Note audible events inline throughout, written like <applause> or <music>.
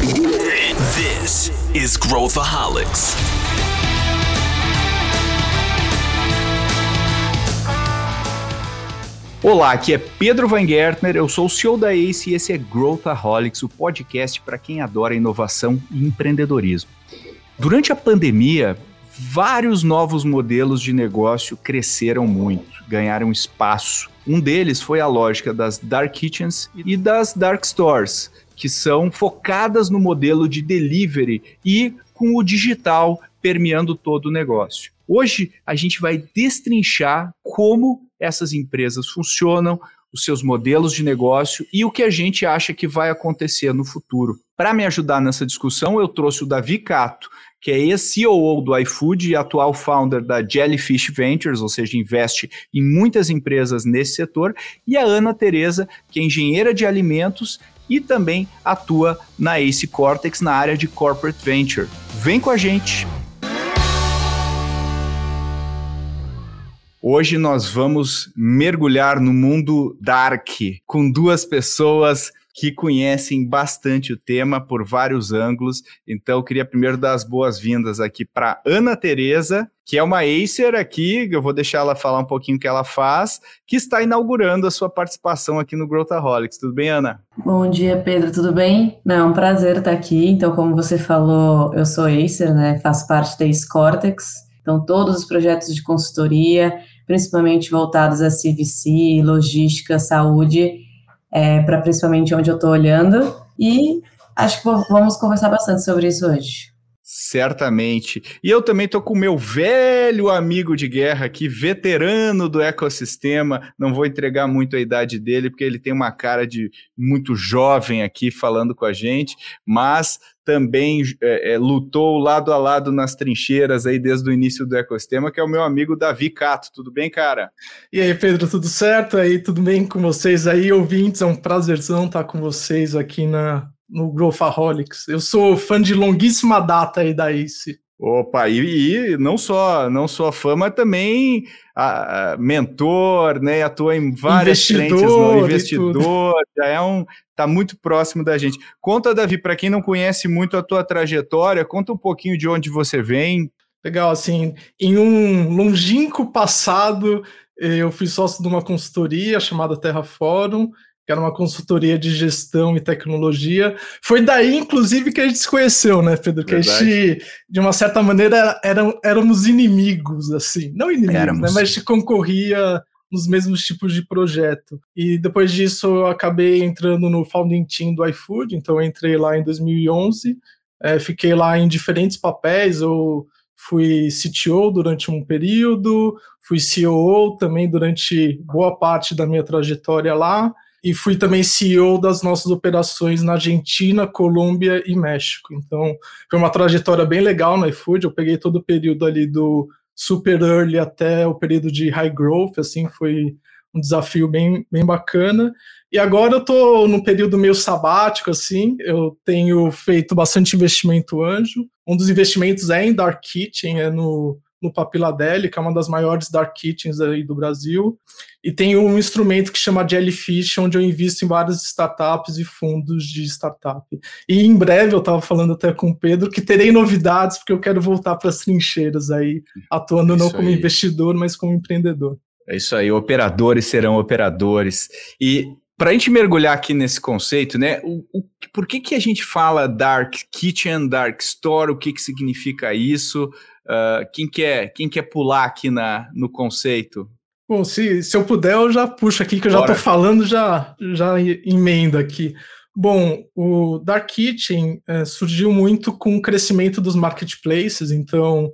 This is Growthaholics. Olá, aqui é Pedro Van Gertner, eu sou o CEO da ACE e esse é Growthaholics, o podcast para quem adora inovação e empreendedorismo. Durante a pandemia, vários novos modelos de negócio cresceram muito, ganharam espaço. Um deles foi a lógica das dark kitchens e das dark stores, que são focadas no modelo de delivery e com o digital permeando todo o negócio. Hoje a gente vai destrinchar como essas empresas funcionam, os seus modelos de negócio e o que a gente acha que vai acontecer no futuro. Para me ajudar nessa discussão, eu trouxe o Davi Cato, que é ex-CEO do iFood e atual founder da Jellyfish Ventures, ou seja, investe em muitas empresas nesse setor, e a Ana Teresa, que é engenheira de alimentos e também atua na Ace Cortex na área de Corporate Venture. Vem com a gente! Hoje nós vamos mergulhar no mundo dark com duas pessoas que conhecem bastante o tema por vários ângulos. Então, eu queria primeiro dar as boas-vindas aqui para Ana Teresa, que é uma Acer aqui, eu vou deixar ela falar um pouquinho o que ela faz, que está inaugurando a sua participação aqui no Growthaholics. Tudo bem, Ana? Bom dia, Pedro, tudo bem? Não, é um prazer estar aqui. Então, como você falou, eu sou Acer, né? Faço parte da Ace Cortex. Então, todos os projetos de consultoria, principalmente voltados a CVC, logística, saúde, é, para principalmente onde eu estou olhando. E acho que vamos conversar bastante sobre isso hoje. Certamente. E eu também tô com o meu velho amigo de guerra aqui, veterano do ecossistema. Não vou entregar muito a idade dele, porque ele tem uma cara de muito jovem aqui falando com a gente, mas também é, é, lutou lado a lado nas trincheiras aí desde o início do ecossistema, que é o meu amigo Davi Cato. Tudo bem, cara? E aí, Pedro, tudo certo? Aí, tudo bem com vocês aí, ouvintes? É um prazerzão estar com vocês aqui na, no Growthaholics. Eu sou fã de longuíssima data aí da Ace. Opa, e, e, não só não só fã, mas também a, a mentor, né? Atua em várias investidor frentes, no investidor, já é um tá muito próximo da gente. Conta, Davi, para quem não conhece muito a tua trajetória, conta um pouquinho de onde você vem. Legal, assim, em um longínquo passado, eu fui sócio de uma consultoria chamada Terra Fórum, que era uma consultoria de gestão e tecnologia. Foi daí, inclusive, que a gente se conheceu, né, Pedro? Que Verdade. a gente, de uma certa maneira, éramos inimigos, assim. Não inimigos, né, mas a gente concorria nos mesmos tipos de projeto. E depois disso, eu acabei entrando no founding team do iFood, então entrei lá em 2011, é, fiquei lá em diferentes papéis, eu fui CTO durante um período, fui COO também durante boa parte da minha trajetória lá, e fui também CEO das nossas operações na Argentina, Colômbia e México. Então, foi uma trajetória bem legal no iFood. Eu peguei todo o período ali do super early até o período de high growth, assim, foi um desafio bem, bem bacana. E agora eu estou num período meio sabático, assim, eu tenho feito bastante investimento anjo. Um dos investimentos é em Dark Kitchen, é no no Papiladelli, que é uma das maiores dark kitchens aí do Brasil, e tem um instrumento que chama Jellyfish, onde eu invisto em várias startups e fundos de startup. E em breve, eu estava falando até com o Pedro, que terei novidades, porque eu quero voltar para as trincheiras aí, atuando não como aí. investidor, mas como empreendedor. É isso aí, operadores serão operadores. E para a gente mergulhar aqui nesse conceito, né? O, o, por que, que a gente fala Dark Kitchen, Dark Store? O que, que significa isso? Uh, quem, quer, quem quer pular aqui na, no conceito? Bom, se, se eu puder, eu já puxo aqui, que eu Bora. já estou falando, já, já emenda aqui. Bom, o Dark Kitchen é, surgiu muito com o crescimento dos marketplaces, então,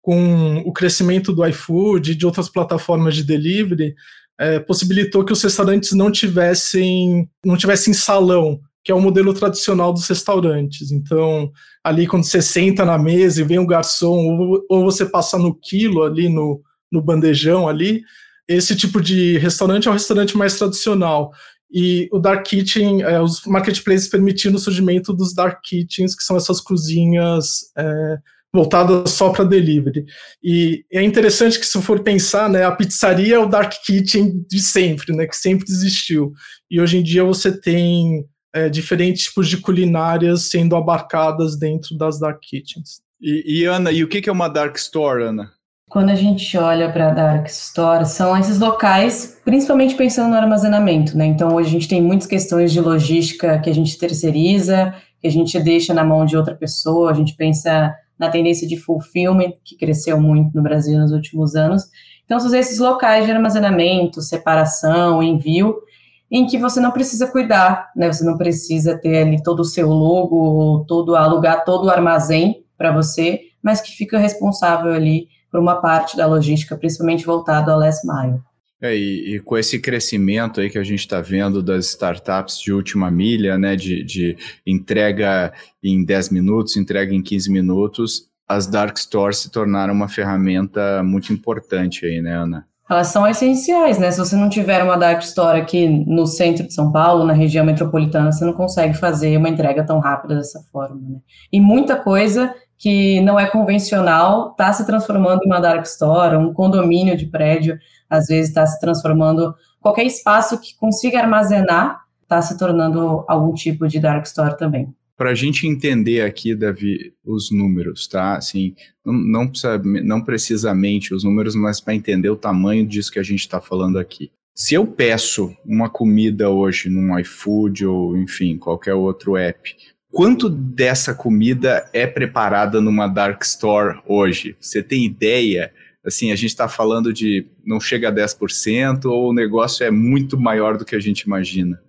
com o crescimento do iFood e de outras plataformas de delivery, é, possibilitou que os restaurantes não tivessem, não tivessem salão, que é o modelo tradicional dos restaurantes. Então, ali quando você senta na mesa e vem o um garçom, ou, ou, você passa no quilo ali no, no bandejão ali, esse tipo de restaurante é um restaurante mais tradicional. E o Dark Kitchen, é, os marketplaces permitindo o surgimento dos Dark Kitchens, que são essas cozinhas é, voltadas só para delivery. E é interessante que, se for pensar, né, a pizzaria é o Dark Kitchen de sempre, né, que sempre existiu. E hoje em dia você tem é, diferentes tipos de culinárias sendo abarcadas dentro das dark kitchens. E, e Ana, e o que é uma dark store, Ana? Quando a gente olha para a Dark Store, são esses locais, principalmente pensando no armazenamento, né? Então, hoje a gente tem muitas questões de logística que a gente terceiriza, que a gente deixa na mão de outra pessoa, a gente pensa na tendência de fulfillment, que cresceu muito no Brasil nos últimos anos. Então, são esses locais de armazenamento, separação, envio, em que você não precisa cuidar, né? Você não precisa ter ali todo o seu logo, todo alugar todo o armazém para você, mas que fica responsável ali por uma parte da logística, principalmente voltado ao last mile. É, e, e, com esse crescimento aí que a gente está vendo das startups de última milha, né, de, de, entrega em 10 minutos, entrega em 15 minutos, as dark stores se tornaram uma ferramenta muito importante aí, né, Ana? Elas são essenciais, né? Se você não tiver uma dark store aqui no centro de São Paulo, na região metropolitana, você não consegue fazer uma entrega tão rápida dessa forma, né? E muita coisa que não é convencional está se transformando em uma dark store, um condomínio de prédio, às vezes está se transformando, qualquer espaço que consiga armazenar está se tornando algum tipo de dark store também. Para a gente entender aqui, Davi, os números, tá? Assim, não, não, precisa, não precisamente os números, mas para entender o tamanho disso que a gente está falando aqui. Se eu peço uma comida hoje num iFood ou, enfim, qualquer outro app, Quanto dessa comida é preparada numa dark store hoje? Você tem ideia? Assim, a gente está falando de não chega a 10% ou o negócio é muito maior do que a gente imagina?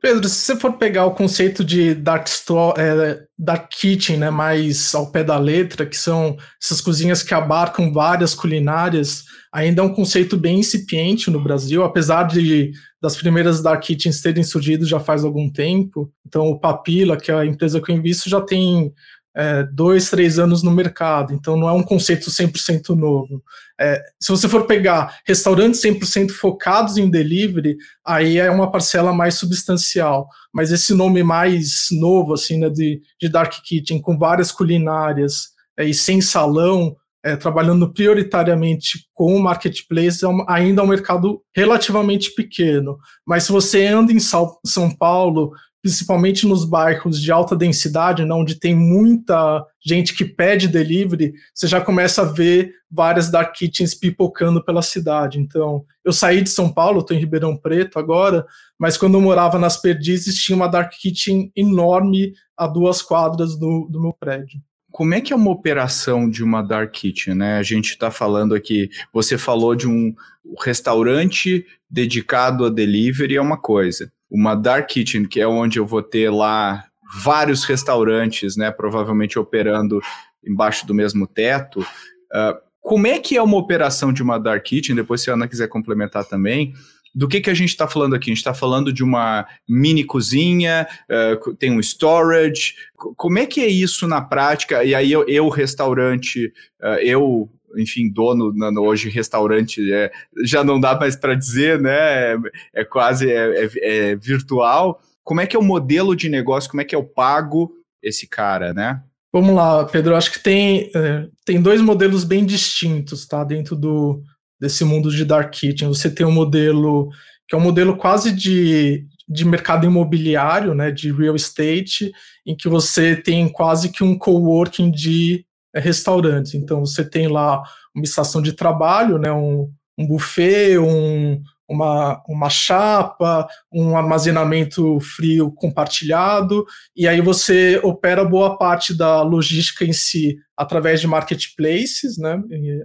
Pedro, se você for pegar o conceito de dark store, é, dark kitchen, né, mais ao pé da letra, que são essas cozinhas que abarcam várias culinárias, ainda é um conceito bem incipiente no Brasil, apesar de das primeiras dark kitchens terem surgido já faz algum tempo. Então, o Papila, que é a empresa que eu invisto, já tem é, dois, três anos no mercado, então não é um conceito 100% novo. É, se você for pegar restaurantes 100% focados em delivery, aí é uma parcela mais substancial, mas esse nome mais novo, assim, né, de, de Dark Kitchen, com várias culinárias é, e sem salão, é, trabalhando prioritariamente com o marketplace, é ainda é um mercado relativamente pequeno. Mas se você anda em São Paulo, principalmente nos bairros de alta densidade, né, onde tem muita gente que pede delivery, você já começa a ver várias dark kitchens pipocando pela cidade. Então, eu saí de São Paulo, estou em Ribeirão Preto agora, mas quando eu morava nas Perdizes, tinha uma dark kitchen enorme a duas quadras do, do meu prédio. Como é que é uma operação de uma dark kitchen, né? A gente está falando aqui, você falou de um restaurante dedicado a delivery é uma coisa uma dark kitchen, que é onde eu vou ter lá vários restaurantes, né, provavelmente operando embaixo do mesmo teto. Uh, como é que é uma operação de uma dark kitchen? Depois, se a Ana quiser complementar também. Do que, que a gente está falando aqui? A gente está falando de uma mini cozinha, uh, tem um storage. Como é que é isso na prática? E aí, eu, eu restaurante, uh, eu enfim, dono no, hoje restaurante, é, já não dá mais para dizer, né? É, é quase é, é, é, virtual. Como é que é o modelo de negócio? Como é que é o pago esse cara, né? Vamos lá, Pedro. Acho que tem, é, tem dois modelos bem distintos, tá? Dentro do, desse mundo de dark kitchen. Você tem um modelo que é um modelo quase de, de mercado imobiliário, né? De real estate, em que você tem quase que um coworking de é. Então você tem lá uma estação de trabalho, né, um, um buffet, um, uma, uma chapa, um armazenamento frio compartilhado, e aí você opera boa parte da logística em si através de marketplaces, né,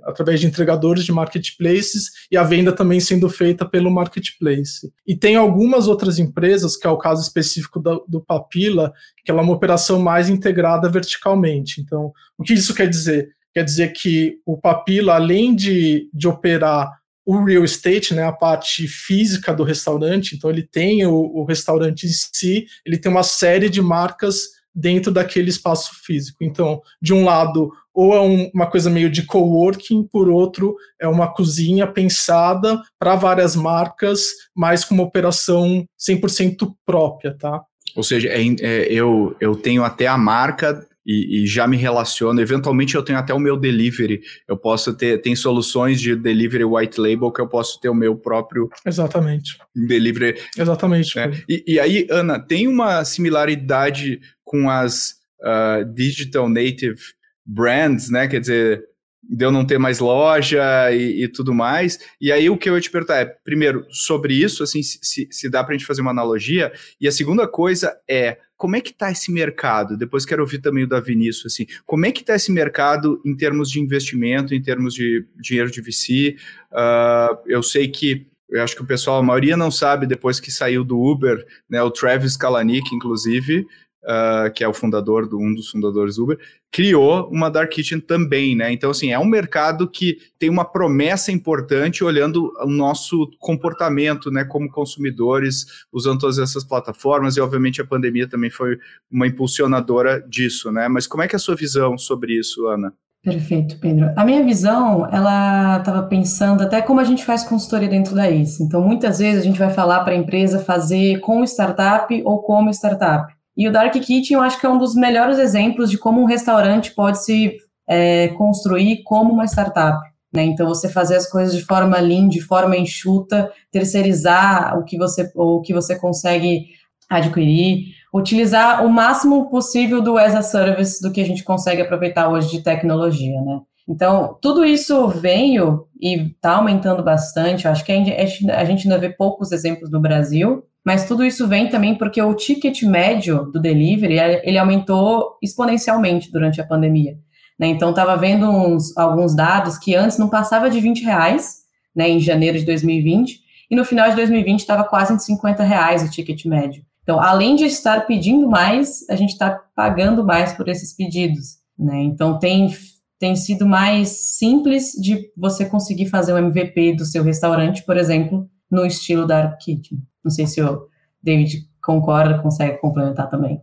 através de entregadores de marketplaces, e a venda também sendo feita pelo marketplace. E tem algumas outras empresas, que é o caso específico do, do Papila, que ela é uma operação mais integrada verticalmente. Então, o que isso quer dizer? Quer dizer que o Papila, além de, de operar o real estate, né, a parte física do restaurante, então ele tem o, o restaurante em si, ele tem uma série de marcas dentro daquele espaço físico. Então, de um lado, ou é um, uma coisa meio de coworking, por outro, é uma cozinha pensada para várias marcas, mas com uma operação 100% própria, tá? Ou seja, é, é, eu, eu tenho até a marca e, e, já me relaciono. Eventualmente eu tenho até o meu delivery. Eu posso ter, tem soluções de delivery white label que eu posso ter o meu próprio. Exatamente. Delivery. Exatamente. Né? E, e, aí, Ana, tem uma similaridade com as uh, digital native brands, né? Quer dizer, de eu não ter mais loja e, e, tudo mais. E aí o que eu ia te perguntar é, primeiro, sobre isso, assim, se, se dá para a gente fazer uma analogia. E a segunda coisa é, como é que está esse mercado? Depois quero ouvir também o Davi nisso, assim, como é que está esse mercado em termos de investimento, em termos de dinheiro de VC? Uh, ah, eu sei que eu acho que o pessoal, a maioria não sabe, depois que saiu do Uber, né, o Travis Kalanick, inclusive, uh, que é o fundador, do, um dos fundadores do Uber, criou uma Dark Kitchen também, né? Então, assim, é um mercado que tem uma promessa importante olhando o nosso comportamento, né, como consumidores, usando todas essas plataformas, e obviamente a pandemia também foi uma impulsionadora disso, né? Mas como é que é a sua visão sobre isso, Ana? Perfeito, Pedro. A minha visão, ela estava pensando até como a gente faz consultoria dentro da ICE. Então, muitas vezes a gente vai falar para a empresa fazer com startup ou como startup. E o Dark Kitchen eu acho que é um dos melhores exemplos de como um restaurante pode se é, construir como uma startup. Né? Então, você fazer as coisas de forma lean, de forma enxuta, terceirizar o que você, o que você consegue adquirir, utilizar o máximo possível do as a service do que a gente consegue aproveitar hoje de tecnologia, né? Então, tudo isso veio e está aumentando bastante. Eu acho que a gente, a gente ainda vê poucos exemplos no Brasil, mas tudo isso vem também porque o ticket médio do delivery ele aumentou exponencialmente durante a pandemia. Né? Então, estava vendo uns, alguns dados que antes não passava de 20 reais, né, em janeiro de 2020, e no final de 2020 estava quase em 50 reais o ticket médio. Então, além de estar pedindo mais, a gente está pagando mais por esses pedidos. Né? Então, tem, tem sido mais simples de você conseguir fazer um MVP do seu restaurante, por exemplo, no estilo Dark Kitchen. Não sei se o David concorda, consegue complementar também.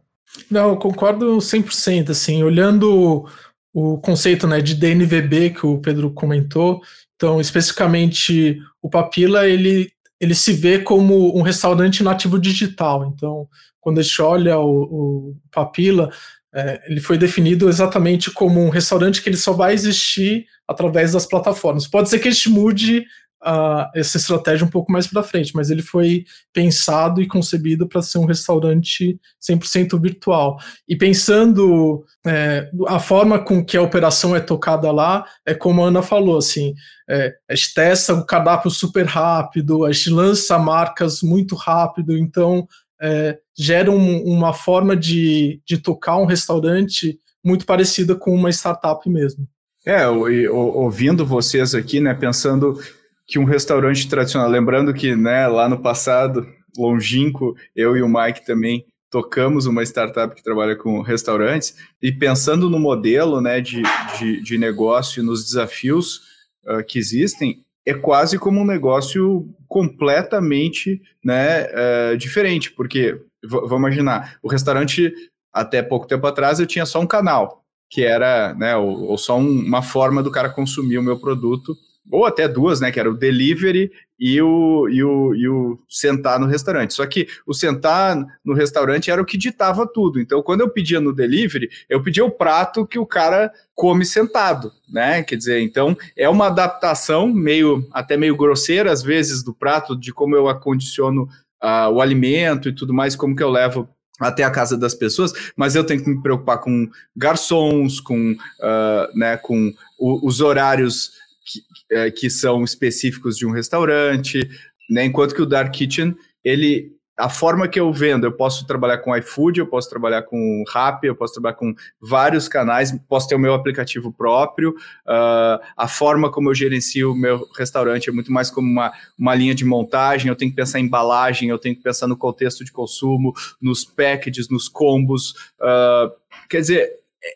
Não, eu concordo 100%, assim, olhando o conceito né, de DNVB que o Pedro comentou, então, especificamente, o Papila, ele, ele se vê como um restaurante nativo digital, então, quando a gente olha o, o Papila, é, ele foi definido exatamente como um restaurante que ele só vai existir através das plataformas. Pode ser que a gente mude uh, essa estratégia um pouco mais para frente, mas ele foi pensado e concebido para ser um restaurante 100% virtual. E pensando é, a forma com que a operação é tocada lá, é como a Ana falou, assim, é, a gente testa o cardápio super rápido, a gente lança marcas muito rápido, então é, gera um, uma forma de, de tocar um restaurante muito parecida com uma startup mesmo. É, ouvindo vocês aqui, né, pensando que um restaurante tradicional. Lembrando que, né, lá no passado, longínquo, eu e o Mike também tocamos uma startup que trabalha com restaurantes e pensando no modelo, né, de, de, de negócio, nos desafios uh, que existem, é quase como um negócio completamente, né, uh, diferente, porque vamos imaginar, o restaurante até pouco tempo atrás eu tinha só um canal, que era, né, ou, ou só um, uma forma do cara consumir o meu produto ou até duas, né? Que era o delivery e o, e o, e o sentar no restaurante. Só que o sentar no restaurante era o que ditava tudo. Então, quando eu pedia no delivery, eu pedia o prato que o cara come sentado, né? Quer dizer, então é uma adaptação meio até meio grosseira às vezes do prato, de como eu acondiciono uh, o alimento e tudo mais, como que eu levo até a casa das pessoas, mas eu tenho que me preocupar com garçons, com, uh, né, com o, os horários que, é, que são específicos de um restaurante, né? Enquanto que o Dark Kitchen, ele a forma que eu vendo, eu posso trabalhar com iFood, eu posso trabalhar com Rappi, eu posso trabalhar com vários canais, posso ter o meu aplicativo próprio. Uh, a forma como eu gerencio o meu restaurante é muito mais como uma, uma linha de montagem. Eu tenho que pensar em embalagem, eu tenho que pensar no contexto de consumo, nos packages, nos combos. Uh, quer dizer,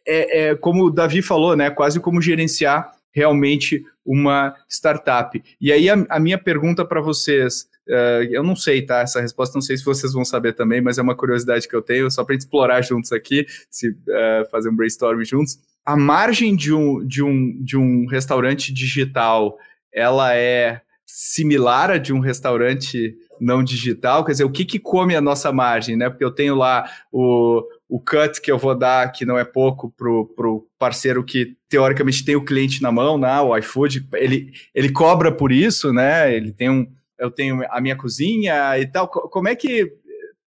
é, é, como o Davi falou, né? Quase como gerenciar realmente uma startup. E aí a, a minha pergunta para vocês, uh, eu não sei, tá? Essa resposta não sei se vocês vão saber também, mas é uma curiosidade que eu tenho, só para explorar juntos aqui, se uh, fazer um brainstorm juntos. A margem de um, de um, de um restaurante digital, ela é similar a de um restaurante não digital? Quer dizer, o que, que come a nossa margem, né? Porque eu tenho lá o, o cut que eu vou dar, que não é pouco, pro, pro parceiro que teoricamente tem o cliente na mão, né? O iFood, ele, ele cobra por isso, né? Ele tem um. Eu tenho a minha cozinha e tal. Como é que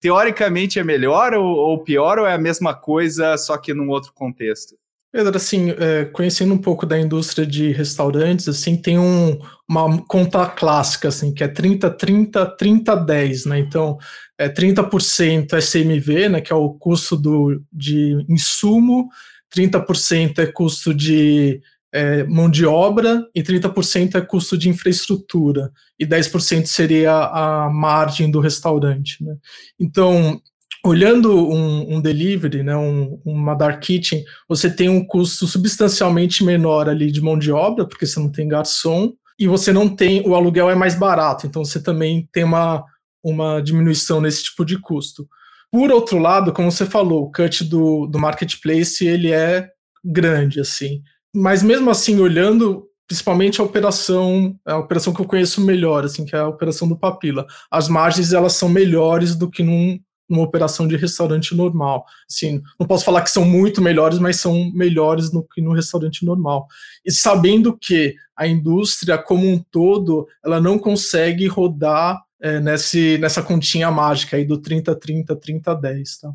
teoricamente é melhor ou, ou pior, ou é a mesma coisa, só que num outro contexto? Pedro, assim, é, conhecendo um pouco da indústria de restaurantes, assim, tem um, uma conta clássica, assim, que é 30, 30, 30, 10, né? Então, é 30% é CMV, né, que é o custo do, de insumo, 30% é custo de é, mão de obra e 30% é custo de infraestrutura, e 10% seria a margem do restaurante, né? Então, olhando um, um delivery, né, um, uma dark kitchen, você tem um custo substancialmente menor ali de mão de obra, porque você não tem garçom, e você não tem, o aluguel é mais barato, então você também tem uma, uma diminuição nesse tipo de custo. Por outro lado, como você falou, o cut do, do marketplace, ele é grande, assim. Mas mesmo assim, olhando principalmente a operação, a operação que eu conheço melhor, assim, que é a operação do Papila. As margens, elas são melhores do que num, numa operação de restaurante normal. Assim, não posso falar que são muito melhores, mas são melhores do que no restaurante normal. E sabendo que a indústria como um todo, ela não consegue rodar é, nesse, nessa continha mágica aí do 30-30, 30-10, tá?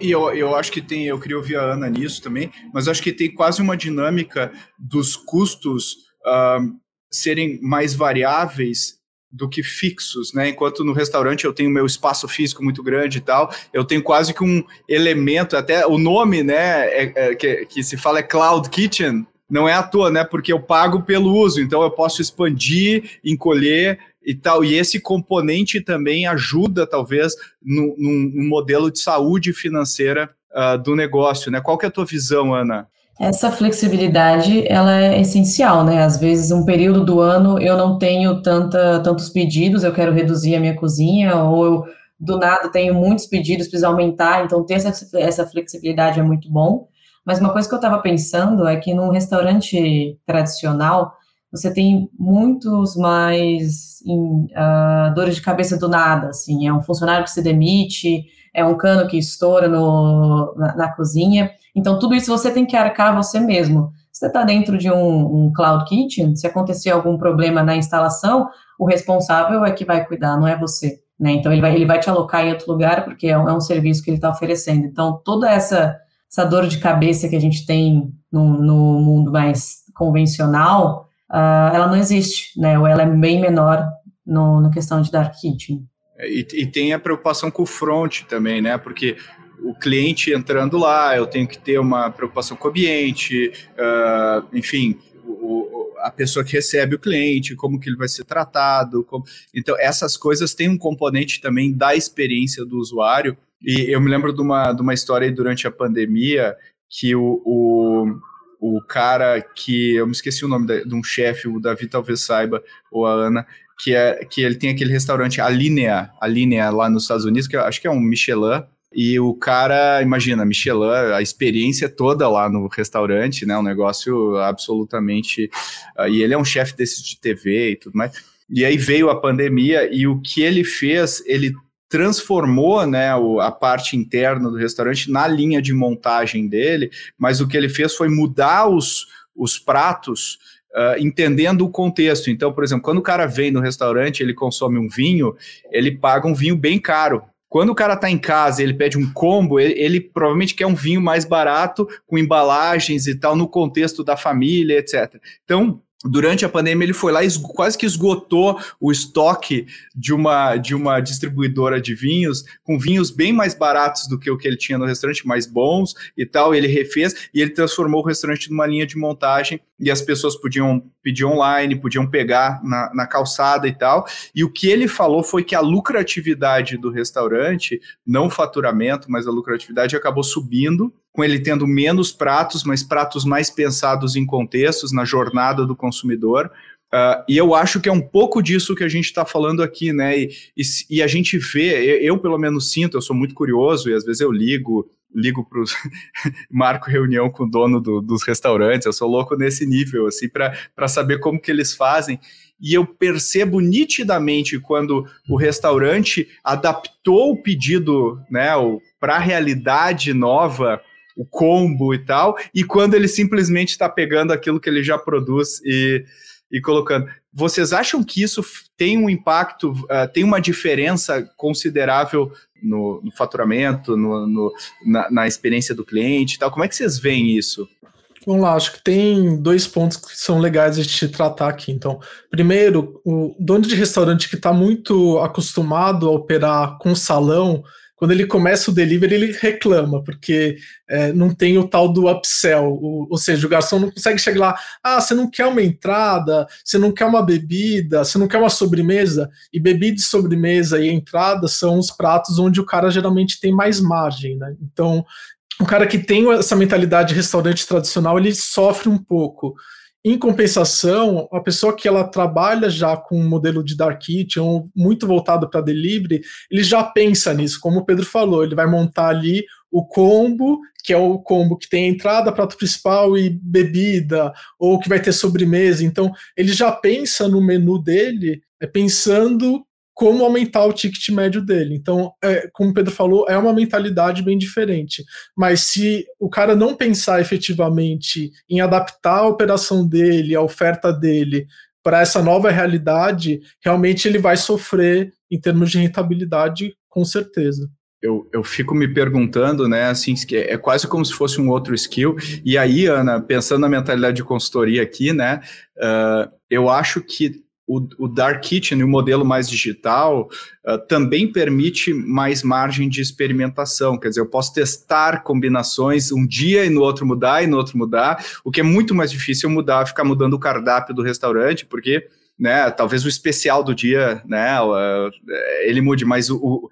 E eu, eu acho que tem, eu queria ouvir a Ana nisso também, mas acho que tem quase uma dinâmica dos custos uh, serem mais variáveis do que fixos, né? Enquanto no restaurante eu tenho meu espaço físico muito grande e tal, eu tenho quase que um elemento, até o nome, né, é, é, que, que se fala é Cloud Kitchen, não é à toa, né? Porque eu pago pelo uso, então eu posso expandir, encolher e tal. E esse componente também ajuda, talvez, no, num, modelo de saúde financeira uh, do negócio, né? Qual que é a tua visão, Ana? Essa flexibilidade, ela é essencial, né? Às vezes, um período do ano eu não tenho tanta, tantos pedidos, eu quero reduzir a minha cozinha, ou eu, do nada, tenho muitos pedidos, preciso aumentar, então ter essa, essa flexibilidade é muito bom. Mas uma coisa que eu estava pensando é que num restaurante tradicional, você tem muitos mais em, uh, dores de cabeça do nada, assim, é um funcionário que se demite, é um cano que estoura no, na, na cozinha, então, tudo isso você tem que arcar você mesmo. Você está dentro de um, um, cloud kitchen, se acontecer algum problema na instalação, o responsável é que vai cuidar, não é você. Né? Então, ele vai, ele vai te alocar em outro lugar, porque é um, é um serviço que ele está oferecendo. Então, toda essa, essa dor de cabeça que a gente tem no, no mundo mais convencional, uh, ela não existe, né? ou ela é bem menor no, na questão de dark kitchen. É, e, e, tem a preocupação com o front também, né? Porque o cliente entrando lá, eu tenho que ter uma preocupação com o ambiente, uh, enfim, o, a pessoa que recebe o cliente, como que ele vai ser tratado. Como... Então, essas coisas têm um componente também da experiência do usuário. E eu me lembro de uma, de uma história durante a pandemia que o, o, o cara que. Eu me esqueci o nome de, um chefe, o Davi talvez saiba, ou a Ana, que, é, que ele tem aquele restaurante, a Linea, a Linea lá nos Estados Unidos, que eu acho que é um Michelin, e o cara, imagina, Michelin, a experiência toda lá no restaurante, né? Um negócio absolutamente. Uh, e ele é um chefe desses de TV e tudo mais. E aí veio a pandemia e o que ele fez, ele transformou né, o, a parte interna do restaurante na linha de montagem dele, mas o que ele fez foi mudar os, os pratos Uh, entendendo o contexto. Então, por exemplo, quando o cara vem no restaurante, ele consome um vinho, ele paga um vinho bem caro. Quando o cara tá em casa ele pede um combo, ele, ele, provavelmente quer um vinho mais barato, com embalagens e tal, no contexto da família, etc. Então, durante a pandemia ele foi lá e quase que esgotou o estoque de uma, de uma distribuidora de vinhos, com vinhos bem mais baratos do que o que ele tinha no restaurante, mais bons e tal. Ele refez e ele transformou o restaurante numa linha de montagem e as pessoas podiam pedir online, podiam pegar na, na calçada e tal. E o que ele falou foi que a lucratividade do restaurante, não o faturamento, mas a lucratividade acabou subindo com ele tendo menos pratos, mas pratos mais pensados em contextos, na jornada do consumidor. Uh, e eu acho que é um pouco disso que a gente está falando aqui, né? E, e, e, a gente vê, eu pelo menos sinto, eu sou muito curioso e às vezes eu ligo ligo para <laughs> marco reunião com o dono do, dos restaurantes, eu sou louco nesse nível, assim, para saber como que eles fazem. E eu percebo nitidamente quando o restaurante adaptou o pedido, né, para a realidade nova, o combo e tal, e quando ele simplesmente está pegando aquilo que ele já produz e, e colocando. Vocês acham que isso tem um impacto, uh, tem uma diferença considerável no, no faturamento, no, no na, na, experiência do cliente e tal? Como é que vocês veem isso? Vamos lá, acho que tem dois pontos que são legais de gente tratar aqui. Então, primeiro, o dono de restaurante que está muito acostumado a operar com salão, quando ele começa o delivery, ele reclama, porque é, não tem o tal do upsell, o, ou seja, o garçom não consegue chegar lá, ah, você não quer uma entrada, você não quer uma bebida, você não quer uma sobremesa, e bebida e sobremesa e entrada são os pratos onde o cara geralmente tem mais margem, né? Então, o cara que tem essa mentalidade de restaurante tradicional, ele sofre um pouco. Em compensação, a pessoa que ela trabalha já com um modelo de dark kitchen muito voltado para delivery, ele já pensa nisso, como o Pedro falou, ele vai montar ali o combo, que é o combo que tem entrada, prato principal e bebida, ou que vai ter sobremesa. Então, ele já pensa no menu dele, é pensando como aumentar o ticket médio dele. Então, é, como o Pedro falou, é uma mentalidade bem diferente. Mas se o cara não pensar efetivamente em adaptar a operação dele, a oferta dele para essa nova realidade, realmente ele vai sofrer em termos de rentabilidade, com certeza. Eu, eu, fico me perguntando, né, assim, é quase como se fosse um outro skill. E aí, Ana, pensando na mentalidade de consultoria aqui, né, uh, eu acho que o, o, Dark Kitchen, o modelo mais digital, uh, também permite mais margem de experimentação. Quer dizer, eu posso testar combinações um dia e no outro mudar e no outro mudar, o que é muito mais difícil mudar, ficar mudando o cardápio do restaurante, porque né, talvez o especial do dia, né, uh, ele mude, mas o, o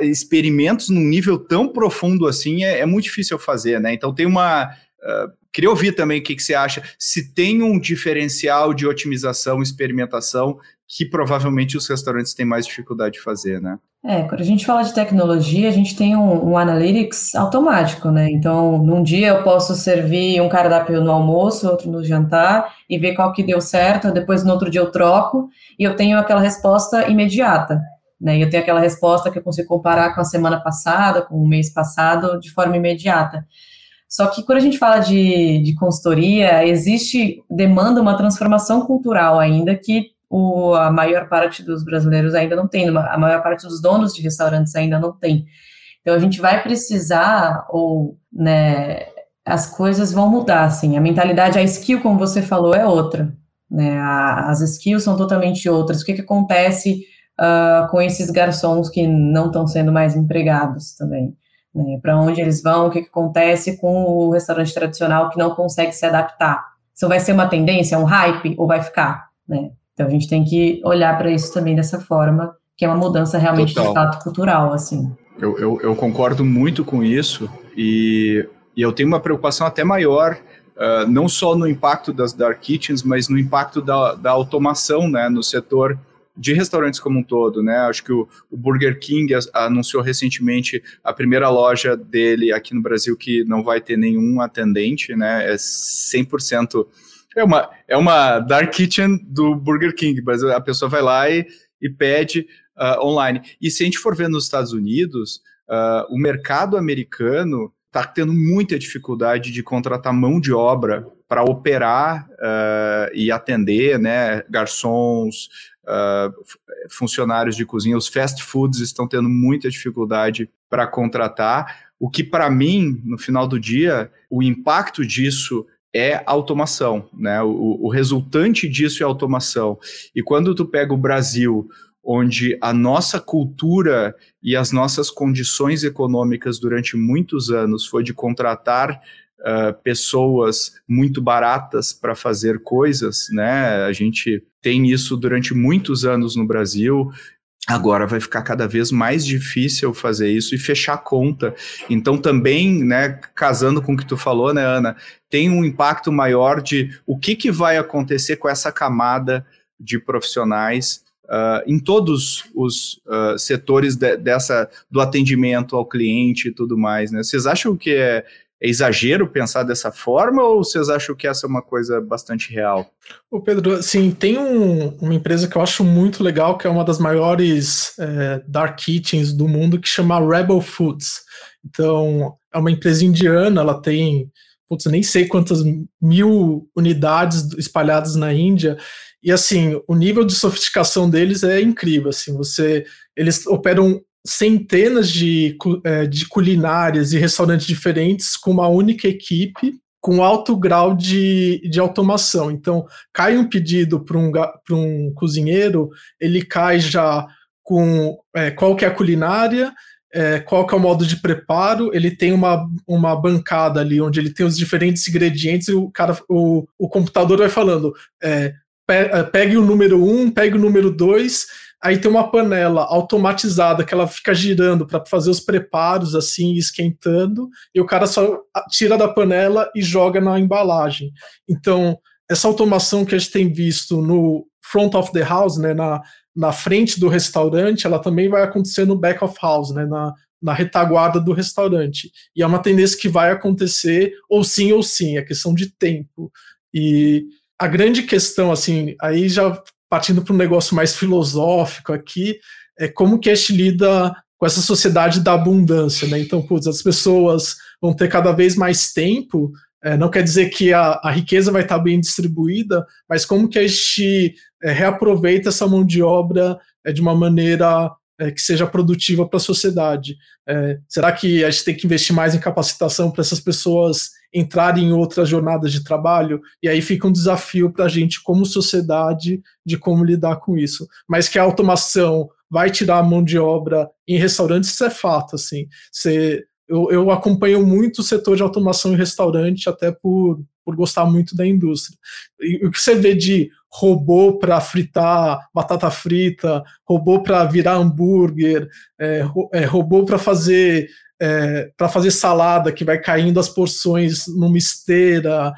experimentos num nível tão profundo assim é, é muito difícil fazer, né? Então tem uma Uh, Queria ouvir também o que, que você acha, se tem um diferencial de otimização, experimentação, que provavelmente os restaurantes têm mais dificuldade de fazer, né? É, quando a gente fala de tecnologia, a gente tem um, um, analytics automático, né? Então, num dia eu posso servir um cardápio no almoço, outro no jantar, e ver qual que deu certo, depois no outro dia eu troco, e eu tenho aquela resposta imediata, né? Eu tenho aquela resposta que eu consigo comparar com a semana passada, com o mês passado, de forma imediata. Só que quando a gente fala de, de consultoria, existe, demanda uma transformação cultural ainda que o, a maior parte dos brasileiros ainda não tem, a maior parte dos donos de restaurantes ainda não tem. Então a gente vai precisar, ou, né, as coisas vão mudar, assim, a mentalidade, a skill, como você falou, é outra, né, a, as skills são totalmente outras. O que, que acontece uh, com esses garçons que não estão sendo mais empregados também? Né, para onde eles vão, o que, que acontece com o restaurante tradicional que não consegue se adaptar. Isso vai ser uma tendência, um hype, ou vai ficar? Né? Então a gente tem que olhar para isso também dessa forma, que é uma mudança realmente Total. de fato cultural, assim. Eu, eu, eu, concordo muito com isso e, e eu tenho uma preocupação até maior, uh, não só no impacto das dark kitchens, mas no impacto da, da automação né, no setor de restaurantes como um todo, né? Acho que o, o Burger King anunciou recentemente a primeira loja dele aqui no Brasil que não vai ter nenhum atendente, né? É 100% é uma é uma dark kitchen do Burger King, mas a pessoa vai lá e, e pede uh, online. E se a gente for ver nos Estados Unidos, uh, o mercado americano está tendo muita dificuldade de contratar mão de obra para operar uh, e atender, né, garçons, uh, funcionários de cozinha, os fast foods estão tendo muita dificuldade para contratar, o que para mim, no final do dia, o impacto disso é automação, né? O, o, resultante disso é automação. E quando tu pega o Brasil, onde a nossa cultura e as nossas condições econômicas durante muitos anos foi de contratar uh, pessoas muito baratas para fazer coisas, né? A gente tem isso durante muitos anos no Brasil. Agora vai ficar cada vez mais difícil fazer isso e fechar a conta. Então, também, né, casando com o que tu falou, né, Ana, tem um impacto maior de o que, que vai acontecer com essa camada de profissionais uh, em todos os uh, setores de, dessa do atendimento ao cliente e tudo mais, né? Vocês acham que é, é, exagero pensar dessa forma ou vocês acham que essa é uma coisa bastante real? O Pedro, sim, tem um, uma empresa que eu acho muito legal, que é uma das maiores é, dark kitchens do mundo, que chama Rebel Foods. Então, é uma empresa indiana, ela tem putz, nem sei quantas mil unidades espalhadas na Índia. E assim, o nível de sofisticação deles é incrível. Assim, você, eles operam centenas de, é, de culinárias e restaurantes diferentes com uma única equipe, com alto grau de, de automação. Então, cai um pedido para um, um cozinheiro, ele cai já com é, qual que é a culinária, é, qual que é o modo de preparo, ele tem uma, uma bancada ali onde ele tem os diferentes ingredientes e o cara, o, o computador vai falando, é, é pegue o número 1, um, pegue o número 2, aí tem uma panela automatizada que ela fica girando para fazer os preparos assim, esquentando, e o cara só tira da panela e joga na embalagem. Então, essa automação que a gente tem visto no front of the house, né, na, na frente do restaurante, ela também vai acontecer no back of house, né, na, na retaguarda do restaurante. E é uma tendência que vai acontecer ou sim ou sim, é questão de tempo. E a grande questão, assim, aí já partindo para um negócio mais filosófico aqui, é como que a gente lida com essa sociedade da abundância, né? Então, putz, as pessoas vão ter cada vez mais tempo, é, não quer dizer que a, a riqueza vai estar bem distribuída, mas como que a gente é, reaproveita essa mão de obra é, de uma maneira é, que seja produtiva para a sociedade. É, será que a gente tem que investir mais em capacitação para essas pessoas entrarem em outras jornadas de trabalho? E aí fica um desafio para a gente, como sociedade, de como lidar com isso. Mas que a automação vai tirar a mão de obra em restaurantes, isso é fato. Assim. Você, eu, eu acompanho muito o setor de automação em restaurante, até por, por gostar muito da indústria. E o que você vê de robô para fritar batata frita, robô para virar hambúrguer, é, é, robô para fazer é, para fazer salada que vai caindo as porções numa esteira.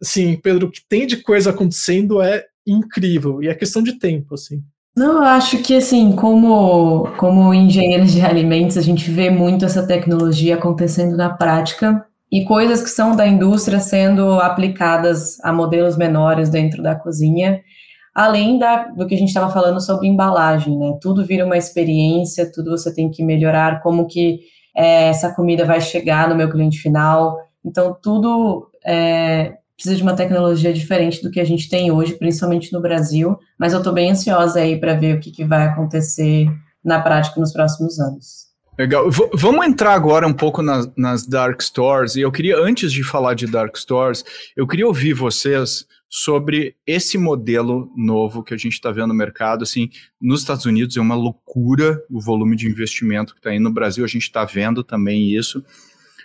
Assim, Pedro, o que tem de coisa acontecendo é incrível e é questão de tempo, assim. Não, eu acho que assim, como como engenheiros de alimentos, a gente vê muito essa tecnologia acontecendo na prática e coisas que são da indústria sendo aplicadas a modelos menores dentro da cozinha, além da, do que a gente estava falando sobre embalagem, né? Tudo vira uma experiência, tudo você tem que melhorar, como que é, essa comida vai chegar no meu cliente final. Então, tudo é, precisa de uma tecnologia diferente do que a gente tem hoje, principalmente no Brasil, mas eu estou bem ansiosa aí para ver o que, que vai acontecer na prática nos próximos anos. Legal. V vamos entrar agora um pouco nas, nas Dark Stores. E eu queria, antes de falar de Dark Stores, eu queria ouvir vocês sobre esse modelo novo que a gente está vendo no mercado. Assim, nos Estados Unidos é uma loucura o volume de investimento que está aí no Brasil. A gente está vendo também isso.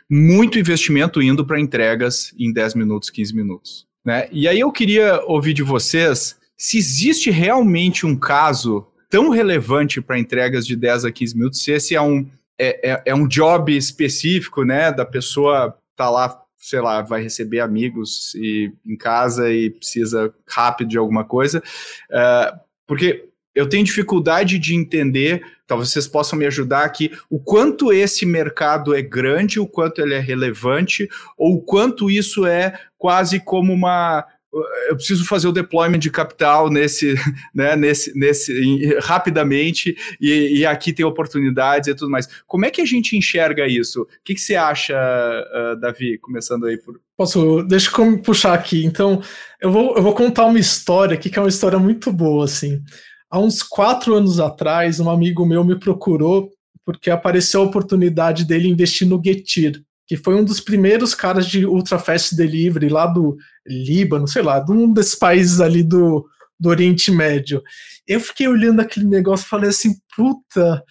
Muito investimento indo para entregas em 10 minutos, 15 minutos. Né? E aí eu queria ouvir de vocês se existe realmente um caso tão relevante para entregas de 10 a 15 minutos, se esse é um, é, é, é, um job específico, né, da pessoa tá lá, sei lá, vai receber amigos e, em casa e precisa rápido de alguma coisa, uh, porque eu tenho dificuldade de entender, talvez vocês possam me ajudar aqui, o quanto esse mercado é grande, o quanto ele é relevante, ou o quanto isso é quase como uma eu preciso fazer o deployment de capital nesse, <laughs> né, nesse, nesse rapidamente e, e, aqui tem oportunidades e tudo mais. Como é que a gente enxerga isso? O que, que você acha, uh, Davi? Começando aí por. Posso? Deixa eu puxar aqui. Então, eu vou, eu vou contar uma história aqui que é uma história muito boa, assim. Há uns quatro anos atrás, um amigo meu me procurou porque apareceu a oportunidade dele investir no Getir, que foi um dos primeiros caras de ultra fast delivery lá do Líbano, sei lá, de um desses países ali do, do Oriente Médio. Eu fiquei olhando aquele negócio e falei assim, puta,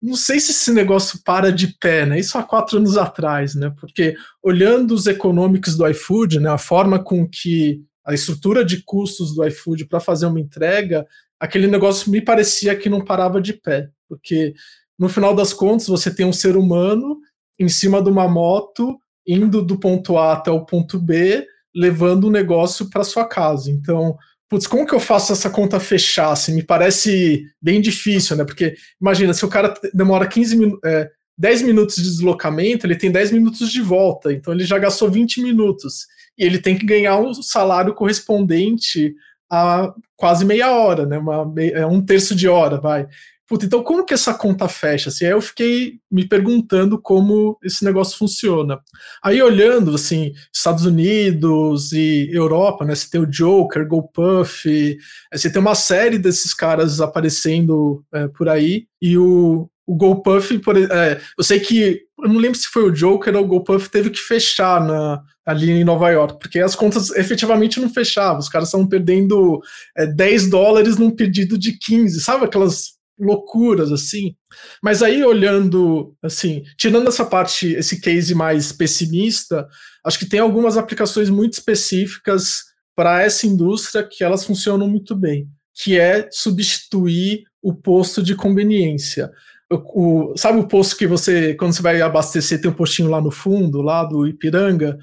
não sei se esse negócio para de pé, né? Isso há quatro anos atrás, né? Porque olhando os econômicos do iFood, né, a forma com que a estrutura de custos do iFood para fazer uma entrega, aquele negócio me parecia que não parava de pé, porque no final das contas você tem um ser humano em cima de uma moto, indo do ponto A até o ponto B, levando o negócio para sua casa. Então, putz, como que eu faço essa conta fechar? Assim, me parece bem difícil, né? Porque imagina, se o cara demora 15 minutos. É, 10 minutos de deslocamento, ele tem 10 minutos de volta, então ele já gastou 20 minutos. E ele tem que ganhar um salário correspondente a quase meia hora, né? Uma, é um terço de hora, vai. Puta, então como que essa conta fecha? Assim, aí eu fiquei me perguntando como esse negócio funciona. Aí olhando, assim, Estados Unidos e Europa, né? Você tem o Joker, GoPuff, você tem uma série desses caras aparecendo é, por aí, e o, o GoPuff, por, é, eu sei que, eu não lembro se foi o Joker ou o GoPuff teve que fechar na, ali em Nova York, porque as contas efetivamente não fechavam, os caras estavam perdendo é, 10 dólares num pedido de 15, sabe aquelas loucuras assim? Mas aí olhando, assim, tirando essa parte, esse case mais pessimista, acho que tem algumas aplicações muito específicas para essa indústria que elas funcionam muito bem, que é substituir o posto de conveniência o, sabe o posto que você, quando você vai abastecer, tem um postinho lá no fundo, lá do Ipiranga,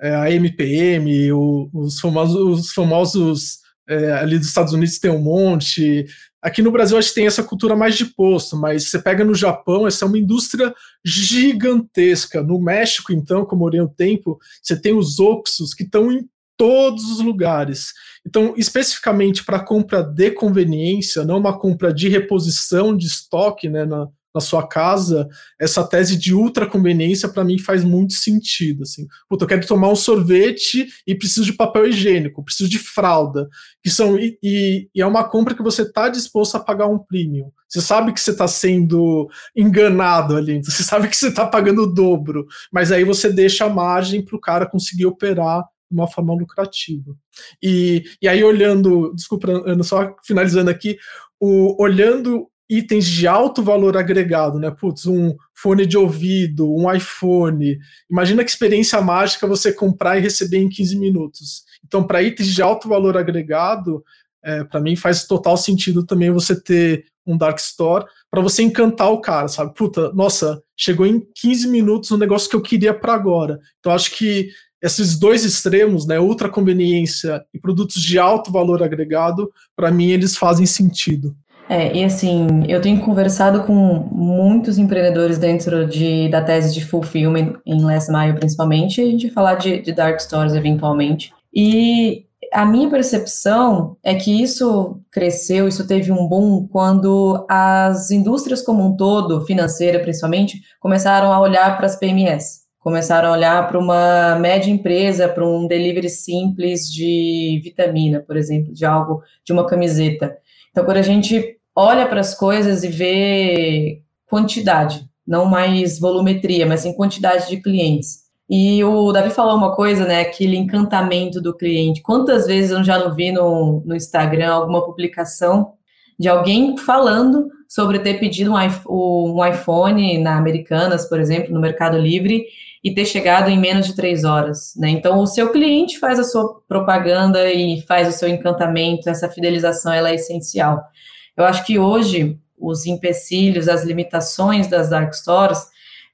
é, a MPM, o, os famosos, os famosos é, ali dos Estados Unidos tem um monte. Aqui no Brasil a gente tem essa cultura mais de posto, mas você pega no Japão, essa é uma indústria gigantesca. No México, então, como eu um tempo, você tem os Oxos que estão em todos os lugares. Então, especificamente para compra de conveniência, não uma compra de reposição de estoque né, na, na sua casa, essa tese de ultra conveniência para mim faz muito sentido. Assim. Puta, eu quero tomar um sorvete e preciso de papel higiênico, preciso de fralda, que são e, e, e é uma compra que você está disposto a pagar um premium. Você sabe que você está sendo enganado ali, <laughs> você sabe que você está pagando o dobro, mas aí você deixa a margem para o cara conseguir operar de uma forma lucrativa. E, e aí, olhando, desculpa, só finalizando aqui, o, olhando itens de alto valor agregado, né? Putz, um fone de ouvido, um iPhone. Imagina que experiência mágica você comprar e receber em 15 minutos. Então, para itens de alto valor agregado, é, para mim faz total sentido também você ter um Dark Store para você encantar o cara, sabe? Puta, nossa, chegou em 15 minutos um negócio que eu queria para agora. Então, acho que esses dois extremos, né, ultra conveniência e produtos de alto valor agregado, para mim eles fazem sentido. É, e assim, eu tenho conversado com muitos empreendedores dentro de, da tese de fulfillment em Last Mile, principalmente, e a gente falar de, de dark stores eventualmente. E a minha percepção é que isso cresceu, isso teve um boom quando as indústrias como um todo, financeira principalmente, começaram a olhar para as PMS começaram a olhar para uma média empresa, para um delivery simples de vitamina, por exemplo, de algo, de uma camiseta. Então, quando a gente olha para as coisas e vê quantidade, não mais volumetria, mas sim quantidade de clientes. E o Davi falou uma coisa, né? Aquele encantamento do cliente. Quantas vezes eu já não vi no, no Instagram alguma publicação de alguém falando sobre ter pedido um, um iPhone na Americanas, por exemplo, no Mercado Livre, e ter chegado em menos de três horas. Né? Então, o seu cliente faz a sua propaganda e faz o seu encantamento, essa fidelização ela é essencial. Eu acho que hoje os empecilhos, as limitações das dark stores,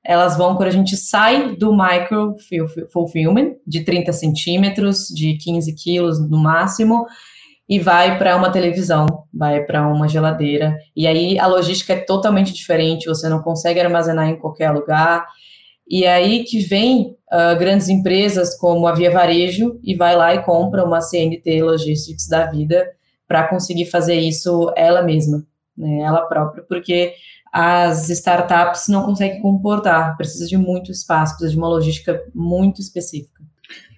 elas vão quando a gente sai do micro fulfillment, de 30 centímetros, de 15 quilos no máximo, e vai para uma televisão, vai para uma geladeira. E aí a logística é totalmente diferente, você não consegue armazenar em qualquer lugar. E aí que vem uh, grandes empresas como a Via Varejo e vai lá e compra uma CNT Logistics da vida para conseguir fazer isso ela mesma, né, ela própria, porque as startups não conseguem comportar, precisa de muito espaço, precisa de uma logística muito específica.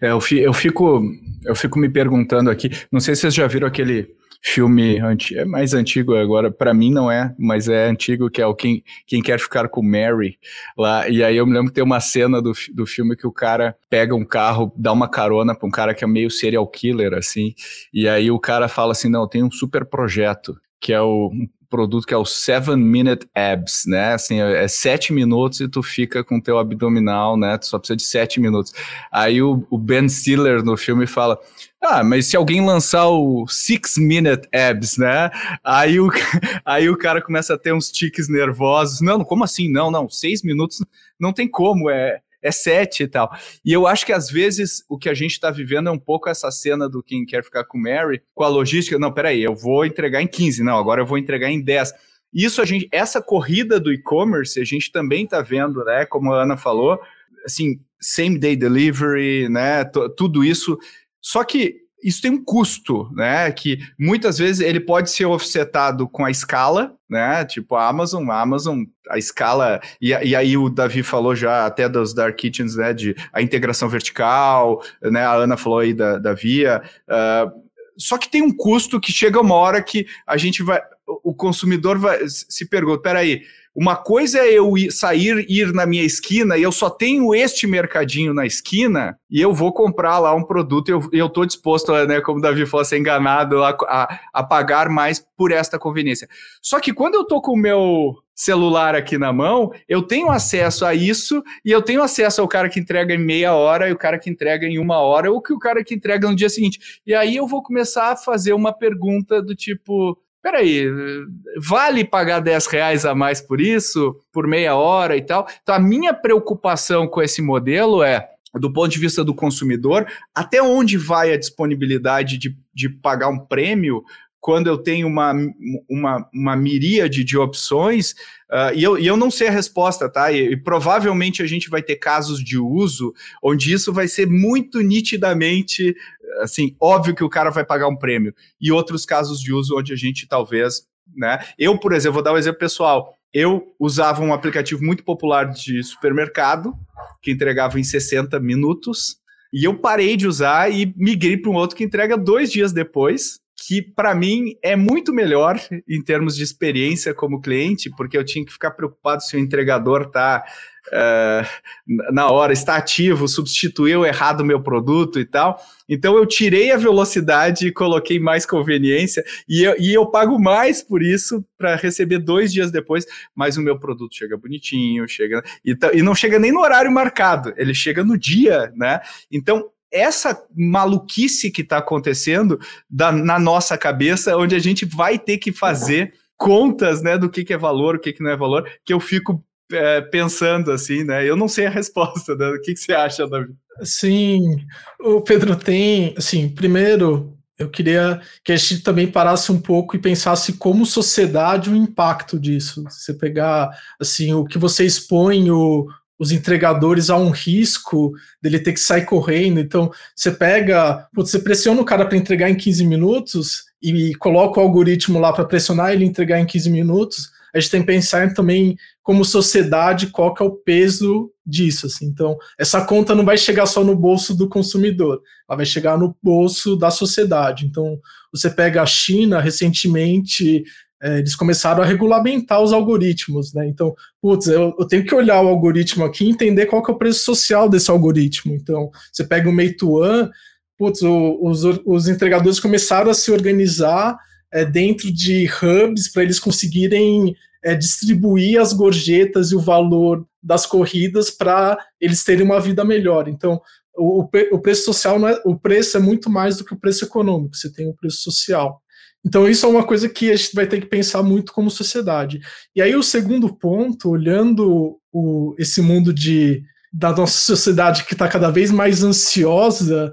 É, eu, fico, eu fico me perguntando aqui, não sei se vocês já viram aquele filme anti, é mais antigo agora, para mim não é, mas é antigo, que é o Quem, Quem Quer Ficar com Mary, lá, e aí eu me lembro que tem uma cena do, do filme que o cara pega um carro, dá uma carona pra um cara que é meio serial killer, assim, e aí o cara fala assim, não, tem um super projeto, que é o produto que é o Seven Minute Abs, né? Assim, é, é sete minutos e tu fica com teu abdominal, né? Tu só precisa de sete minutos. Aí o, o Ben Stiller no filme fala: ah, mas se alguém lançar o Six Minute Abs, né? Aí o, <laughs> aí o cara começa a ter uns tiques nervosos. Não, como assim? Não, não, seis minutos não tem como. É, é 7 e tal. E eu acho que às vezes o que a gente está vivendo é um pouco essa cena do quem quer ficar com Mary, com a logística, não, peraí, eu vou entregar em 15, não, agora eu vou entregar em 10. Isso a gente, essa corrida do e-commerce, a gente também está vendo, né? Como a Ana falou, assim, same day delivery, né? Tudo isso. Só que isso tem um custo, né? Que muitas vezes ele pode ser offsetado com a escala, né? Tipo a Amazon, a Amazon, a escala, e, e, aí o Davi falou já até dos Dark Kitchens, né? De a integração vertical, né? A Ana falou aí da, da Via. Uh, só que tem um custo que chega uma hora que a gente vai. O consumidor vai, se pergunta: peraí, uma coisa é eu ir, sair, ir na minha esquina e eu só tenho este mercadinho na esquina e eu vou comprar lá um produto e eu, eu tô disposto, né, como o Davi ser enganado, a, a, a pagar mais por esta conveniência. Só que quando eu tô com o meu celular aqui na mão, eu tenho acesso a isso e eu tenho acesso ao cara que entrega em meia hora e o cara que entrega em uma hora ou que o cara que entrega no dia seguinte. E aí eu vou começar a fazer uma pergunta do tipo, peraí, vale pagar 10 reais a mais por isso, por meia hora e tal? Então, a minha preocupação com esse modelo é, do ponto de vista do consumidor, até onde vai a disponibilidade de, de pagar um prêmio quando eu tenho uma, uma, uma miríade de opções, uh, e, eu, e eu não sei a resposta, tá? E, e, provavelmente a gente vai ter casos de uso onde isso vai ser muito nitidamente, assim, óbvio que o cara vai pagar um prêmio, e outros casos de uso onde a gente talvez, né? Eu, por exemplo, vou dar um exemplo pessoal. Eu usava um aplicativo muito popular de supermercado, que entregava em 60 minutos, e eu parei de usar e migrei para um outro que entrega dois dias depois, que para mim é muito melhor em termos de experiência como cliente, porque eu tinha que ficar preocupado se o entregador está uh, eh, na hora, está ativo, substituiu errado o meu produto e tal. Então eu tirei a velocidade e coloquei mais conveniência, e eu, e eu pago mais por isso para receber dois dias depois, mas o meu produto chega bonitinho, chega e, e não chega nem no horário marcado, ele chega no dia, né? Então essa maluquice que está acontecendo da, na nossa cabeça, onde a gente vai ter que fazer contas né, do que, que é valor, o que, que não é valor, que eu fico é, pensando assim, né? Eu não sei a resposta, né? O que, que você acha, Davi? Sim, o Pedro tem, assim, primeiro, eu queria que a gente também parasse um pouco e pensasse como sociedade o impacto disso. Você pegar, assim, o que você expõe, o, os entregadores a um risco dele ter que sair correndo. Então, você pega, você pressiona o cara para entregar em 15 minutos e coloca o algoritmo lá para pressionar ele entregar em 15 minutos. A gente tem que pensar também como sociedade qual que é o peso disso. Assim. Então, essa conta não vai chegar só no bolso do consumidor, ela vai chegar no bolso da sociedade. Então, você pega a China recentemente é, eles começaram a regulamentar os algoritmos, né? Então, putz, eu, eu, tenho que olhar o algoritmo aqui e entender qual que é o preço social desse algoritmo. Então, você pega o Meituan, putz, o, os, os entregadores começaram a se organizar é, dentro de hubs para eles conseguirem é, distribuir as gorjetas e o valor das corridas para eles terem uma vida melhor. Então, o, o preço social é, o preço é muito mais do que o preço econômico. Você tem o preço social. Então, isso é uma coisa que a gente vai ter que pensar muito como sociedade. E aí, o segundo ponto, olhando o, esse mundo de, da nossa sociedade que está cada vez mais ansiosa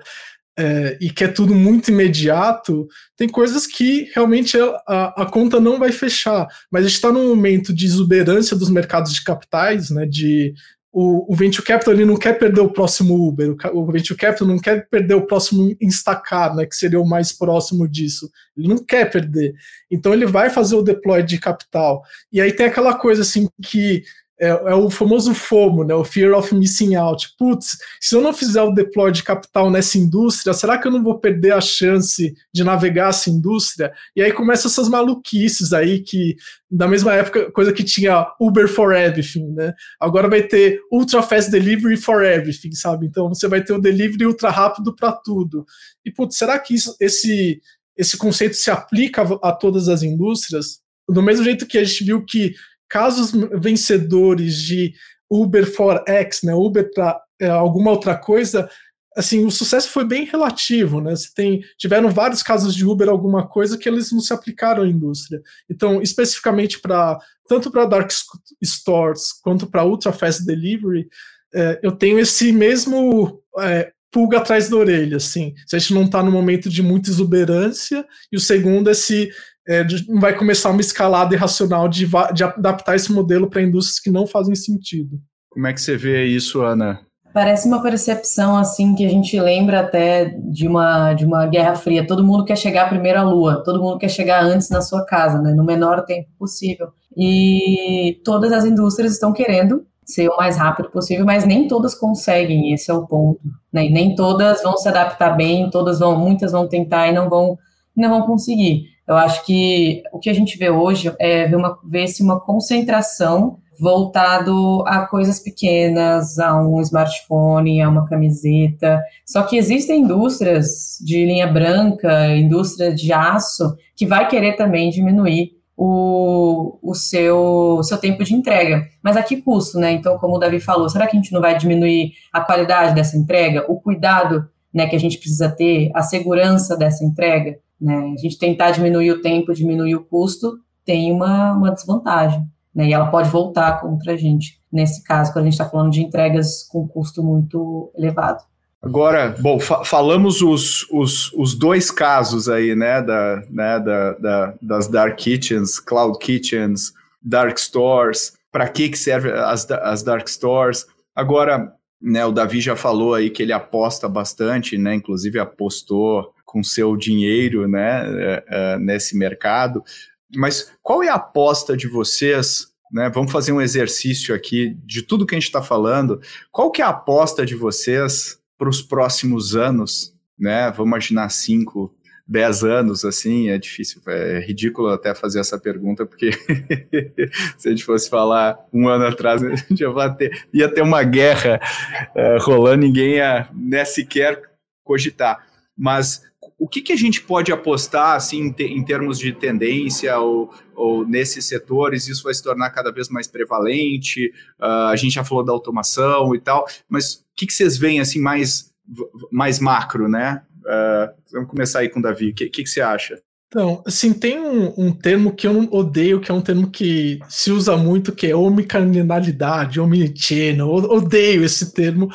é, e quer tudo muito imediato, tem coisas que realmente a, a conta não vai fechar. Mas a gente está num momento de exuberância dos mercados de capitais, né, de o, o Venture Capital ele não quer perder o próximo Uber, o, o Venture Capital não quer perder o próximo Instacar, né, que seria o mais próximo disso. Ele não quer perder. Então ele vai fazer o deploy de capital. E aí tem aquela coisa assim que é, é, o famoso FOMO, né? O Fear of Missing Out. Putz, se eu não fizer o deploy de capital nessa indústria, será que eu não vou perder a chance de navegar essa indústria? E aí começam essas maluquices aí que, da mesma época, coisa que tinha Uber for Everything, né? Agora vai ter Ultra Fast Delivery for Everything, sabe? Então você vai ter o delivery ultra rápido para tudo. E, putz, será que isso, esse, esse conceito se aplica a, a todas as indústrias? Do mesmo jeito que a gente viu que casos vencedores de Uber for X, né, Uber para é, alguma outra coisa, assim, o sucesso foi bem relativo, né? Você tem, tiveram vários casos de Uber alguma coisa que eles não se aplicaram à indústria. Então, especificamente para tanto para dark stores quanto para ultra fast delivery, é, eu tenho esse mesmo é, pulga atrás da orelha, assim. Se a gente não está no momento de muita exuberância, e o segundo é se é, vai começar uma escalada irracional de, de adaptar esse modelo para indústrias que não fazem sentido. Como é que você vê isso, Ana? Parece uma percepção assim que a gente lembra até de uma de uma guerra fria. Todo mundo quer chegar primeiro à lua, todo mundo quer chegar antes na sua casa, né, no menor tempo possível. E todas as indústrias estão querendo ser o mais rápido possível, mas nem todas conseguem, esse é o ponto. Né? E nem todas vão se adaptar bem, todas vão, muitas vão tentar e não vão, não vão conseguir. Eu acho que o que a gente vê hoje é ver, uma, ver se uma concentração voltado a coisas pequenas, a um smartphone, a uma camiseta. Só que existem indústrias de linha branca, indústria de aço, que vai querer também diminuir o, o seu, seu tempo de entrega. Mas a que custo, né? Então, como o Davi falou, será que a gente não vai diminuir a qualidade dessa entrega, o cuidado né, que a gente precisa ter, a segurança dessa entrega? Né? A gente tentar diminuir o tempo, diminuir o custo, tem uma, uma desvantagem. Né? E ela pode voltar contra a gente, nesse caso, quando a gente está falando de entregas com custo muito elevado. Agora, bom, fa falamos os, os, os dois casos aí, né, da, né da, da, das dark kitchens, cloud kitchens, dark stores, para que, que serve as, as dark stores. Agora, né, o Davi já falou aí que ele aposta bastante, né, inclusive apostou com seu dinheiro, né, é, é, nesse mercado. Mas qual é a aposta de vocês né, vamos fazer um exercício aqui de tudo que a gente está falando. Qual que é a aposta de vocês para os próximos anos, né? Vamos imaginar cinco, dez anos, assim, é difícil, é ridículo até fazer essa pergunta, porque <laughs> se a gente fosse falar um ano atrás, a gente ia ter, ia ter uma guerra uh, rolando, ninguém ia né, sequer cogitar. Mas o que, que a gente pode apostar assim, em, te, em termos de tendência ou, ou, nesses setores? Isso vai se tornar cada vez mais prevalente? Uh, a gente já falou da automação e tal, mas o que, que vocês veem assim mais, mais macro, né? Uh, vamos começar aí com o Davi. O que, que, que você acha? Então, assim, tem um, um, termo que eu odeio, que é um termo que se usa muito, que é omnicanalidade, omnichannel. Odeio esse termo,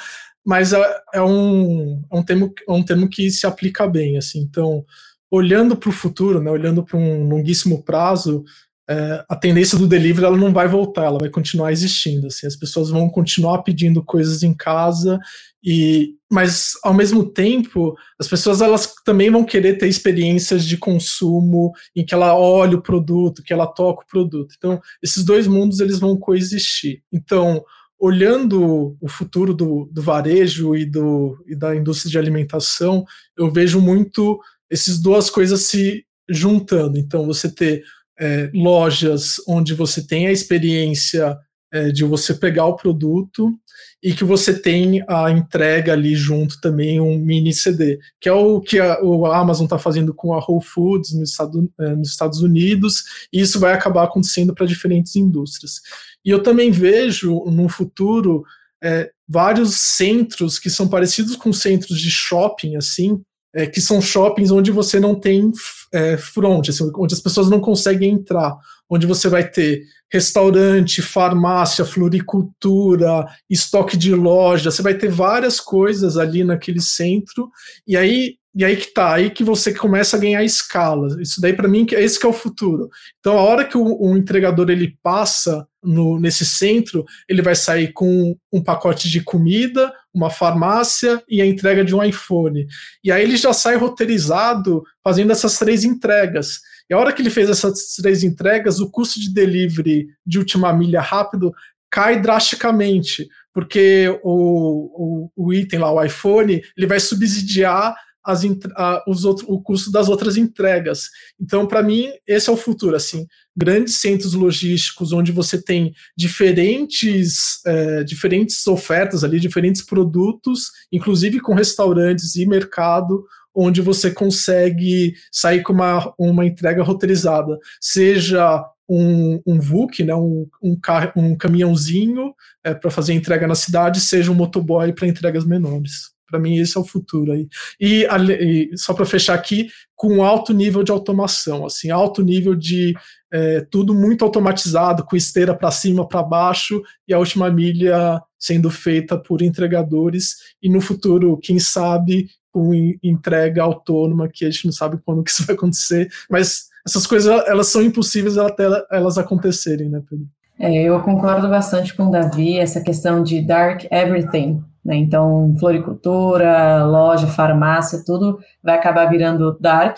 mas é, é, um, é, um termo, é um termo que se aplica bem, assim, então, olhando para o futuro, né, olhando para um longuíssimo prazo, é, a tendência do delivery ela não vai voltar, ela vai continuar existindo, assim, as pessoas vão continuar pedindo coisas em casa, e, mas ao mesmo tempo, as pessoas elas também vão querer ter experiências de consumo em que ela olha o produto, que ela toca o produto, então, esses dois mundos eles vão coexistir, então, olhando o futuro do, do varejo e, do, e da indústria de alimentação, eu vejo muito essas duas coisas se juntando. Então, você ter é, lojas onde você tem a experiência é, de você pegar o produto e que você tem a entrega ali junto também, um mini CD, que é o que a, o Amazon está fazendo com a Whole Foods no estado, é, nos Estados Unidos, e isso vai acabar acontecendo para diferentes indústrias. E eu também vejo no futuro é, vários centros que são parecidos com centros de shopping, assim, é, que são shoppings onde você não tem é, front, assim, onde as pessoas não conseguem entrar, onde você vai ter restaurante, farmácia, floricultura, estoque de loja, você vai ter várias coisas ali naquele centro, e aí e aí que tá, aí que você começa a ganhar escala. Isso daí para mim é esse que é o futuro. Então a hora que o, o entregador ele passa no, nesse centro, ele vai sair com um pacote de comida, uma farmácia e a entrega de um iPhone. E aí ele já sai roteirizado fazendo essas três entregas. E a hora que ele fez essas três entregas, o custo de delivery de última milha rápido cai drasticamente, porque o, o, o item lá, o iPhone, ele vai subsidiar as, a, os outro, o custo das outras entregas. Então, para mim, esse é o futuro. Assim, grandes centros logísticos onde você tem diferentes, é, diferentes ofertas ali, diferentes produtos, inclusive com restaurantes e mercado, onde você consegue sair com uma, uma entrega roteirizada, seja um, um VUC, né, um, um, um caminhãozinho é, para fazer entrega na cidade, seja um motoboy para entregas menores. Para mim, esse é o futuro aí. E, e só para fechar aqui, com alto nível de automação, assim, alto nível de é, tudo muito automatizado, com esteira para cima, para baixo, e a última milha sendo feita por entregadores e no futuro, quem sabe, com entrega autônoma, que a gente não sabe quando que isso vai acontecer, mas essas coisas elas são impossíveis até elas acontecerem, né, Pedro? É, eu concordo bastante com o Davi, essa questão de dark everything, né? Então, floricultura, loja, farmácia, tudo vai acabar virando dark.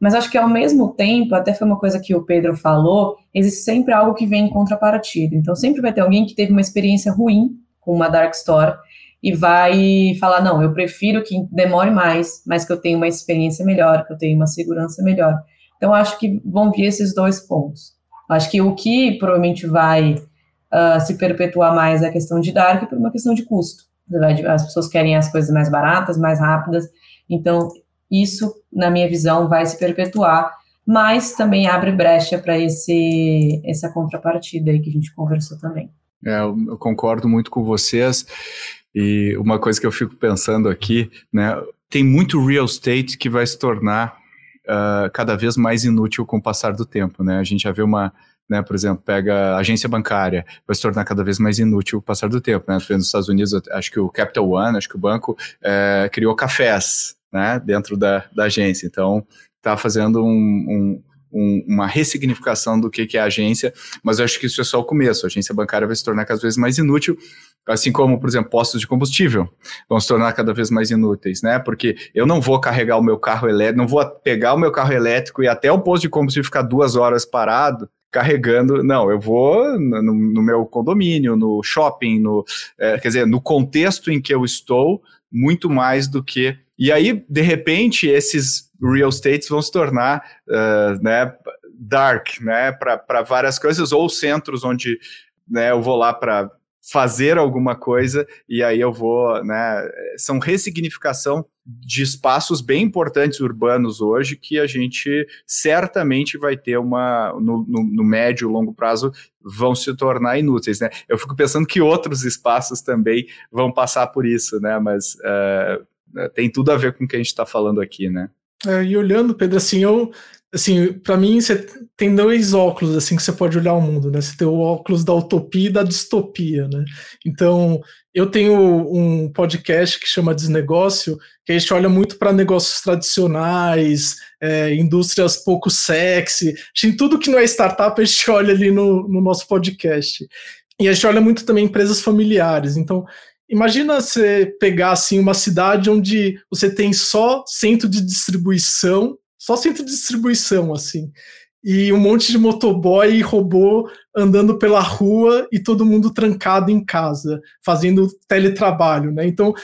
Mas acho que ao mesmo tempo, até foi uma coisa que o Pedro falou, existe sempre algo que vem em contrapartida. Então, sempre vai ter alguém que teve uma experiência ruim com uma dark store e vai falar: não, eu prefiro que demore mais, mas que eu tenha uma experiência melhor, que eu tenha uma segurança melhor. Então, acho que vão vir esses dois pontos. Acho que o que provavelmente vai uh, se perpetuar mais é a questão de dark por uma questão de custo. As pessoas querem as coisas mais baratas, mais rápidas. Então, isso, na minha visão, vai se perpetuar, mas também abre brecha para esse essa contrapartida aí que a gente conversou também. É, eu concordo muito com vocês. E uma coisa que eu fico pensando aqui, né, tem muito real estate que vai se tornar uh, cada vez mais inútil com o passar do tempo, né? A gente já vê uma, né, por exemplo, pega agência bancária, vai se tornar cada vez mais inútil o passar do tempo, né? Nos Estados Unidos, acho que o Capital One, acho que o banco é, criou cafés, né, dentro da, da agência. Então, está fazendo um, um, um, uma ressignificação do que, que é a agência, mas eu acho que isso é só o começo. A agência bancária vai se tornar cada vez mais inútil, assim como, por exemplo, postos de combustível vão se tornar cada vez mais inúteis, né? Porque eu não vou carregar o meu carro elétrico, não vou pegar o meu carro elétrico e até o posto de combustível ficar duas horas parado carregando. Não, eu vou no, no meu condomínio, no shopping, no, é, quer dizer, no contexto em que eu estou, muito mais do que e aí, de repente, esses real estates vão se tornar uh, né, dark, né, para várias coisas, ou centros onde né, eu vou lá para fazer alguma coisa e aí eu vou, né, são ressignificação de espaços bem importantes urbanos hoje que a gente certamente vai ter uma, no, no, no médio, longo prazo, vão se tornar inúteis, né, eu fico pensando que outros espaços também vão passar por isso, né, mas uh, tem tudo a ver com o que a gente está falando aqui, né? É, e olhando, Pedro, assim, eu, assim, para mim você tem dois óculos assim que você pode olhar o mundo, né? Você tem o óculos da utopia e da distopia, né? Então, eu tenho um podcast que chama Desnegócio, que a gente olha muito para negócios tradicionais, é, indústrias pouco sexy, em tudo que não é startup a gente <laughs> olha ali no, no nosso podcast. E a gente olha muito também empresas familiares. Então, Imagina você pegar assim uma cidade onde você tem só centro de distribuição, só centro de distribuição assim, e um monte de motoboy e robô andando pela rua e todo mundo trancado em casa, fazendo teletrabalho, né? Então,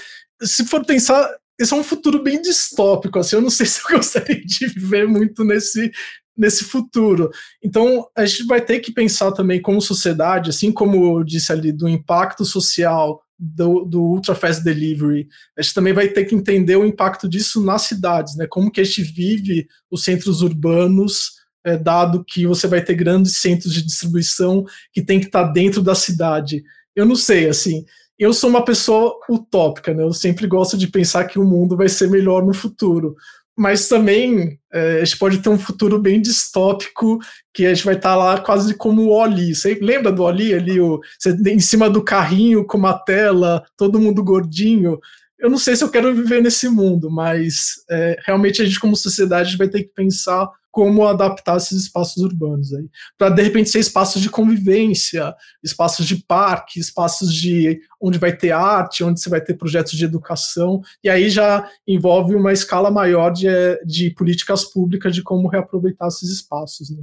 se for pensar, esse é um futuro bem distópico, assim, eu não sei <laughs> se eu gostaria de viver muito nesse nesse futuro. Então, a gente vai ter que pensar também como sociedade, assim como eu disse ali, do impacto social do, do Ultra Fast Delivery. A gente também vai ter que entender o impacto disso nas cidades, né? Como que a gente vive os centros urbanos, é, dado que você vai ter grandes centros de distribuição que tem que estar tá dentro da cidade. Eu não sei, assim, eu sou uma pessoa utópica, né? Eu sempre gosto de pensar que o mundo vai ser melhor no futuro mas também é, a gente pode ter um futuro bem distópico que a gente vai estar tá lá quase como o Oli. Você lembra do Oli ali, o, você, em cima do carrinho com uma tela, todo mundo gordinho? Eu não sei se eu quero viver nesse mundo, mas é, realmente a gente, como sociedade, vai ter que pensar como adaptar esses espaços urbanos aí, para de repente ser espaços de convivência, espaços de parque, espaços de onde vai ter arte, onde você vai ter projetos de educação, e aí já envolve uma escala maior de, de políticas públicas de como reaproveitar esses espaços. Né?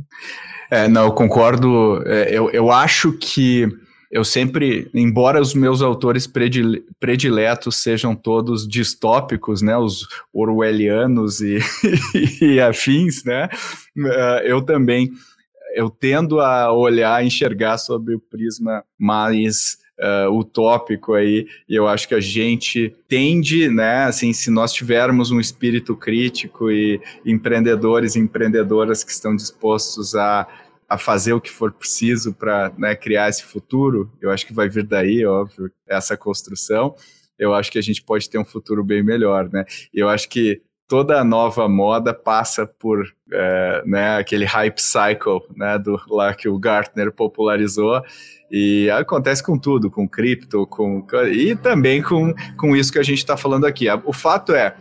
É, não, eu concordo. É, eu, eu acho que eu sempre, embora os meus autores prediletos sejam todos distópicos, né, os orwellianos e, <laughs> e afins, né, eh, eu também, eu tendo a olhar, enxergar sob o prisma mais uh, utópico aí, e eu acho que a gente tende, né, assim, se nós tivermos um espírito crítico e empreendedores e empreendedoras que estão dispostos a a fazer o que for preciso para né, criar esse futuro, eu acho que vai vir daí, óbvio, essa construção. Eu acho que a gente pode ter um futuro bem melhor, né? Eu acho que toda nova moda passa por é, né, aquele hype cycle né, do, lá que o Gartner popularizou. E acontece com tudo, com cripto, com, e também com, com isso que a gente está falando aqui. O fato é,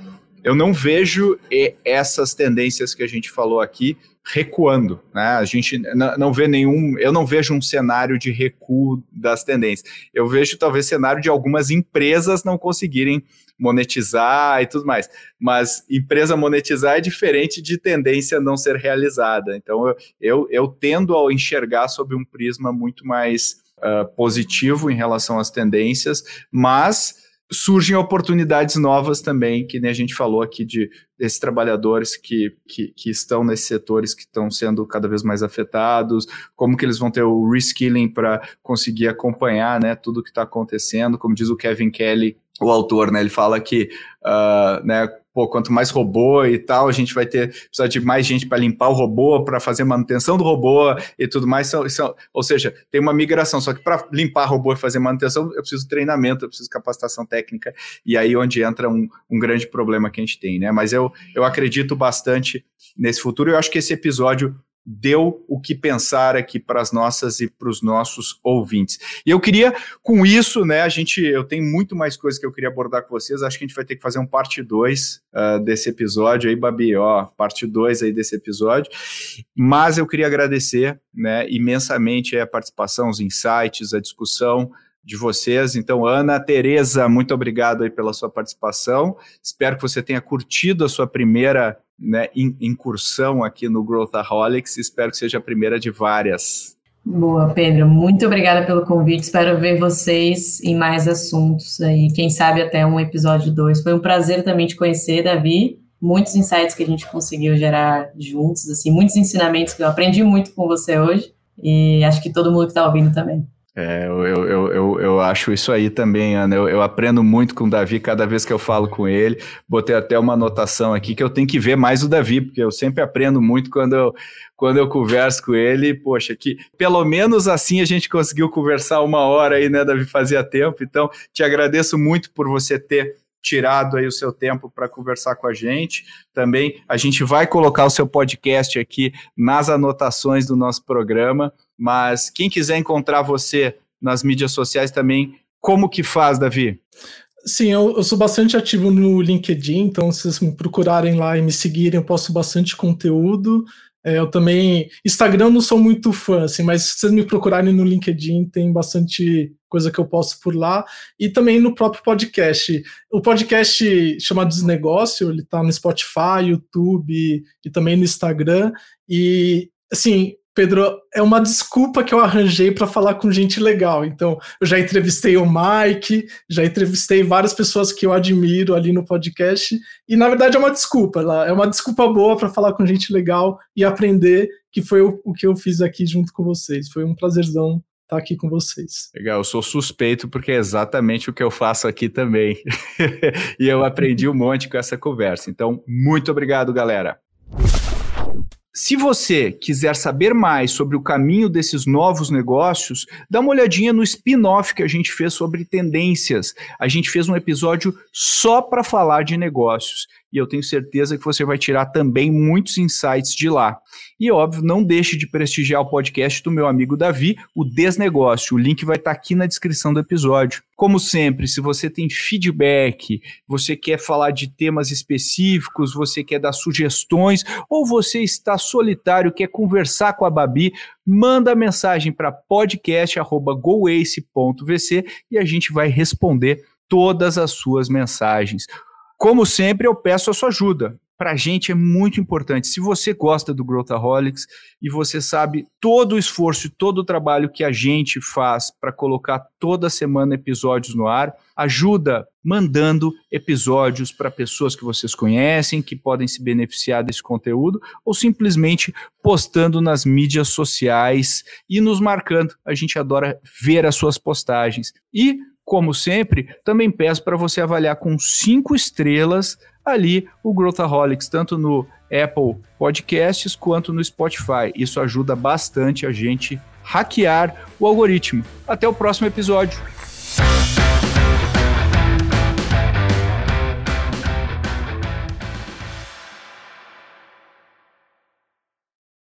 eu não vejo essas tendências que a gente falou aqui recuando, né? A gente não vê nenhum, eu não vejo um cenário de recuo das tendências. Eu vejo talvez cenário de algumas empresas não conseguirem monetizar e tudo mais. Mas empresa monetizar é diferente de tendência não ser realizada. Então eu, eu, eu tendo a enxergar sob um prisma muito mais uh, positivo em relação às tendências, mas surgem oportunidades novas também, que nem a gente falou aqui de desses trabalhadores que, que, que, estão nesses setores que estão sendo cada vez mais afetados, como que eles vão ter o reskilling para conseguir acompanhar né, tudo que está acontecendo, como diz o Kevin Kelly, o autor, né, ele fala que uh, né, pô, quanto mais robô e tal, a gente vai ter precisar de mais gente para limpar o robô, para fazer manutenção do robô e tudo mais. São, são, ou seja, tem uma migração. Só que para limpar robô e fazer manutenção, eu preciso treinamento, eu preciso capacitação técnica, e aí onde entra um, um grande problema que a gente tem, né? Mas eu, eu acredito bastante nesse futuro. Eu acho que esse episódio deu o que pensar aqui para as nossas e para os nossos ouvintes. E eu queria, com isso, né, a gente, eu tenho muito mais coisas que eu queria abordar com vocês, acho que a gente vai ter que fazer um parte 2 uh, ah, desse episódio aí, Babi, ó, parte 2 aí desse episódio, mas eu queria agradecer, né, imensamente a participação, os insights, a discussão, de vocês. Então, Ana, Tereza, muito obrigado aí pela sua participação. Espero que você tenha curtido a sua primeira né, incursão aqui no Growthaholics. Espero que seja a primeira de várias. Boa, Pedro. Muito obrigada pelo convite. Espero ver vocês em mais assuntos aí. Quem sabe até um episódio 2. Foi um prazer também te conhecer, Davi. Muitos insights que a gente conseguiu gerar juntos, assim, muitos ensinamentos que eu aprendi muito com você hoje. E acho que todo mundo que está ouvindo também. É, eu, eu, eu, eu, acho isso aí também, Ana. Eu, eu, aprendo muito com o Davi cada vez que eu falo com ele. Botei até uma anotação aqui que eu tenho que ver mais o Davi, porque eu sempre aprendo muito quando eu, quando eu converso com ele. Poxa, que pelo menos assim a gente conseguiu conversar uma hora aí, né, Davi? Fazia tempo. Então, te agradeço muito por você ter tirado aí o seu tempo para conversar com a gente. Também a gente vai colocar o seu podcast aqui nas anotações do nosso programa, mas quem quiser encontrar você nas mídias sociais também, como que faz, Davi? Sim, eu, eu, sou bastante ativo no LinkedIn, então se vocês me procurarem lá e me seguirem, eu posto bastante conteúdo. É, eu também. Instagram não sou muito fã, assim, mas se vocês me procurarem no LinkedIn, tem bastante coisa que eu posto por lá. E também no próprio podcast. O podcast chamado Desnegócio, ele tá no Spotify, YouTube e também no Instagram. E, assim, Pedro, é uma desculpa que eu arranjei para falar com gente legal. Então, eu já entrevistei o Mike, já entrevistei várias pessoas que eu admiro ali no podcast, e na verdade é uma desculpa, é uma desculpa boa para falar com gente legal e aprender, que foi o, o, que eu fiz aqui junto com vocês. Foi um prazerzão estar aqui com vocês. Legal, eu sou suspeito porque é exatamente o que eu faço aqui também. <laughs> e eu aprendi um monte com essa conversa. Então, muito obrigado, galera. Se você quiser saber mais sobre o caminho desses novos negócios, dá uma olhadinha no spin-off que a gente fez sobre tendências. A gente fez um episódio só para falar de negócios e eu tenho certeza que você vai tirar também muitos insights de lá. E óbvio, não deixe de prestigiar o podcast do meu amigo Davi, o Desnegócio. O link vai estar tá aqui na descrição do episódio. Como sempre, se você tem feedback, você quer falar de temas específicos, você quer dar sugestões, ou você está solitário, quer conversar com a Babi, manda mensagem para podcast@goace.vc e a gente vai responder todas as suas mensagens. Como sempre, eu peço a sua ajuda. Para a gente é muito importante. Se você gosta do Growthaholics e você sabe todo o esforço e todo o trabalho que a gente faz para colocar toda semana episódios no ar, ajuda mandando episódios para pessoas que vocês conhecem, que podem se beneficiar desse conteúdo, ou simplesmente postando nas mídias sociais e nos marcando. A gente adora ver as suas postagens. E como sempre, também peço para você avaliar com cinco estrelas ali o Growthaholics, tanto no Apple Podcasts quanto no Spotify. Isso ajuda bastante a gente hackear o algoritmo. Até o próximo episódio.